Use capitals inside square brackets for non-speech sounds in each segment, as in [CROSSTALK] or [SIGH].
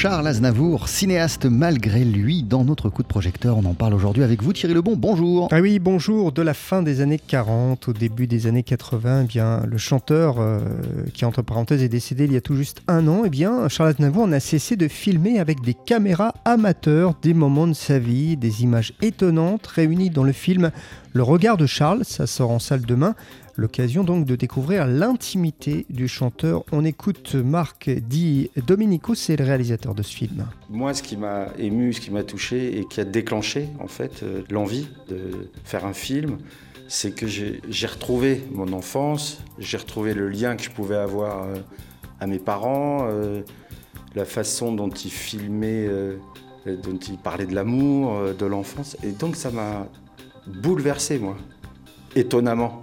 Charles Aznavour, cinéaste malgré lui. Dans notre coup de projecteur, on en parle aujourd'hui avec vous Thierry Lebon. Bonjour. Ah oui, bonjour. De la fin des années 40 au début des années 80, eh bien, le chanteur euh, qui entre parenthèses est décédé il y a tout juste un an, eh bien, Charles Aznavour n'a cessé de filmer avec des caméras amateurs des moments de sa vie, des images étonnantes réunies dans le film Le regard de Charles, ça sort en salle demain. L'occasion donc de découvrir l'intimité du chanteur. On écoute Marc Di Domenico, c'est le réalisateur de ce film. Moi, ce qui m'a ému, ce qui m'a touché et qui a déclenché en fait euh, l'envie de faire un film, c'est que j'ai retrouvé mon enfance, j'ai retrouvé le lien que je pouvais avoir euh, à mes parents, euh, la façon dont ils filmaient, dont ils parlaient de l'amour, de l'enfance. Et donc ça m'a bouleversé, moi, étonnamment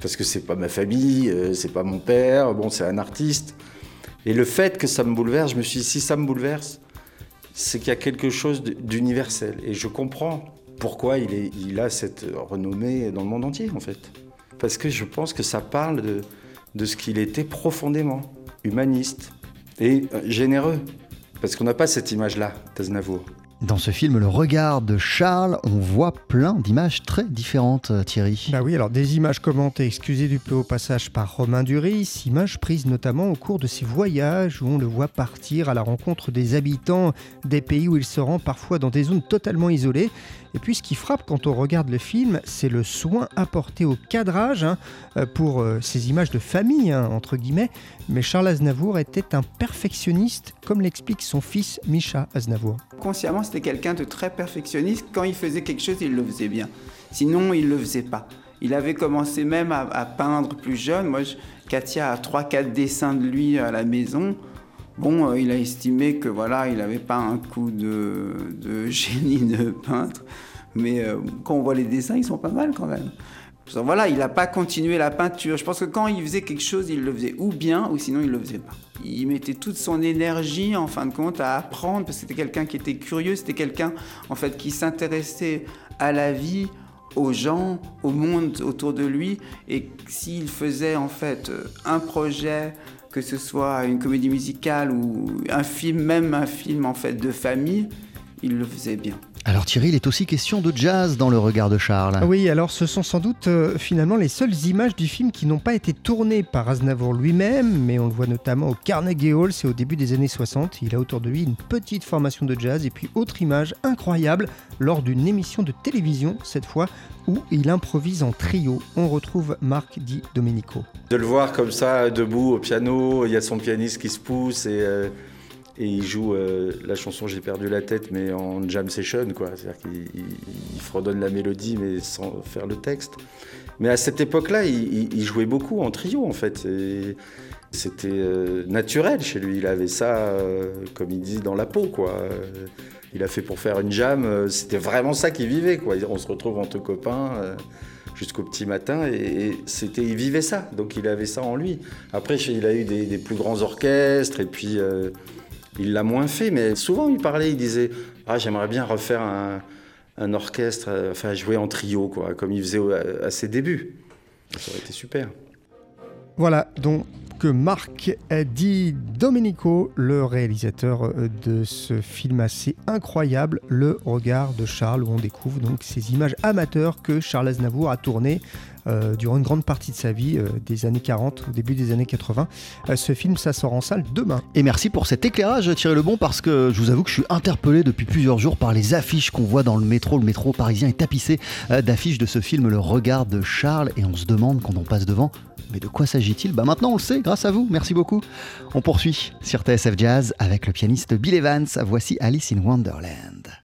parce que c'est pas ma famille, euh, c'est pas mon père, bon, c'est un artiste. Et le fait que ça me bouleverse, je me suis dit, si ça me bouleverse, c'est qu'il y a quelque chose d'universel. Et je comprends pourquoi il, a cette renommée dans le monde entier, en fait. Parce que je pense que ça parle de, de ce qu'il était profondément, humaniste et euh, généreux. Parce qu'on n'a pas cette image-là d'Aznavour. Dans ce film, le regard de Charles, on voit plein d'images très différentes, euh, Thierry. Bah oui, alors des images commentées, excusez du peu au passage, par Romain Duris, images prises notamment au cours de ses voyages où on le voit partir à la rencontre des habitants des pays où il se rend, parfois dans des zones totalement isolées. Et puis ce qui frappe quand on regarde le film, c'est le soin apporté au cadrage hein, euh, pour euh, ces images de famille, hein, entre guillemets. Mais Charles Aznavour était un perfectionniste, comme l'explique son fils Micha Aznavour. Consciemment, c'était quelqu'un de très perfectionniste. Quand il faisait quelque chose, il le faisait bien. Sinon, il ne le faisait pas. Il avait commencé même à, peindre plus jeune. Moi, Katia a 3-4 dessins de lui à la maison. Bon, euh, il a estimé que voilà, il n'avait pas un coup de, [LAUGHS] génie de peintre, mais euh, quand on voit les dessins, ils sont pas mal quand même. Voilà, il n'a pas continué la peinture. Je pense que quand il faisait quelque chose, il le faisait ou bien, ou sinon il le faisait pas. Il mettait toute son énergie, en fin de compte, à apprendre, parce que c'était quelqu'un qui était curieux, c'était quelqu'un, en fait, qui s'intéressait à la vie, aux gens, au monde autour de lui. Et s'il faisait, en fait, un projet que ce soit une comédie musicale ou un film, même un film en fait de famille, il le faisait bien. Alors Thierry, il est aussi question de jazz dans le regard de Charles. Oui, alors ce sont sans doute euh, finalement les seules images du film qui n'ont pas été tournées par Aznavour lui-même, mais on le voit notamment au Carnegie Hall, c'est au début des années 60. Il a autour de lui une petite formation de jazz et puis autre image incroyable lors d'une émission de télévision, cette fois, où il improvise en trio. On retrouve Marc Di Domenico. De le voir comme ça, debout au piano, il y a son pianiste qui se pousse et... Euh, et il joue euh, la chanson J'ai perdu la tête, mais en jam session, quoi. C'est-à-dire qu'il fredonne la mélodie, mais sans faire le texte. Mais à cette époque-là, il, jouait beaucoup en trio, en fait. C'était euh, naturel chez lui. Il avait ça, euh, comme il dit, dans la peau, quoi. il a fait pour faire une jam. C'était vraiment ça qu'il vivait, quoi. On se retrouve entre copains jusqu'au petit matin et, c'était il vivait ça donc il avait ça en lui après il a eu des, des plus grands orchestres et puis il l'a moins fait, mais souvent il parlait, il disait Ah, j'aimerais bien refaire un, orchestre, euh, enfin jouer en trio, comme il faisait à, ses débuts. Ça aurait été super. Voilà, donc Marc Di Domenico, le réalisateur euh, de ce film assez incroyable, Le regard de Charles, où on découvre donc ces images amateurs que Charles Aznavour a tournées euh, durant une grande partie de sa vie, euh, des années 40 au début des années 80. ce film, ça sort en salle demain. Et merci pour cet éclairage, Thierry Lebon, parce que je vous avoue que je suis interpellé depuis plusieurs jours par les affiches qu'on voit dans le métro. Le métro parisien est tapissé d'affiches de ce film, Le regard de Charles, et on se demande quand on passe devant mais de quoi s'agit-il? Bah maintenant on le sait, grâce à vous, merci beaucoup. On poursuit sur TSF Jazz avec le pianiste Bill Evans. Voici Alice in Wonderland.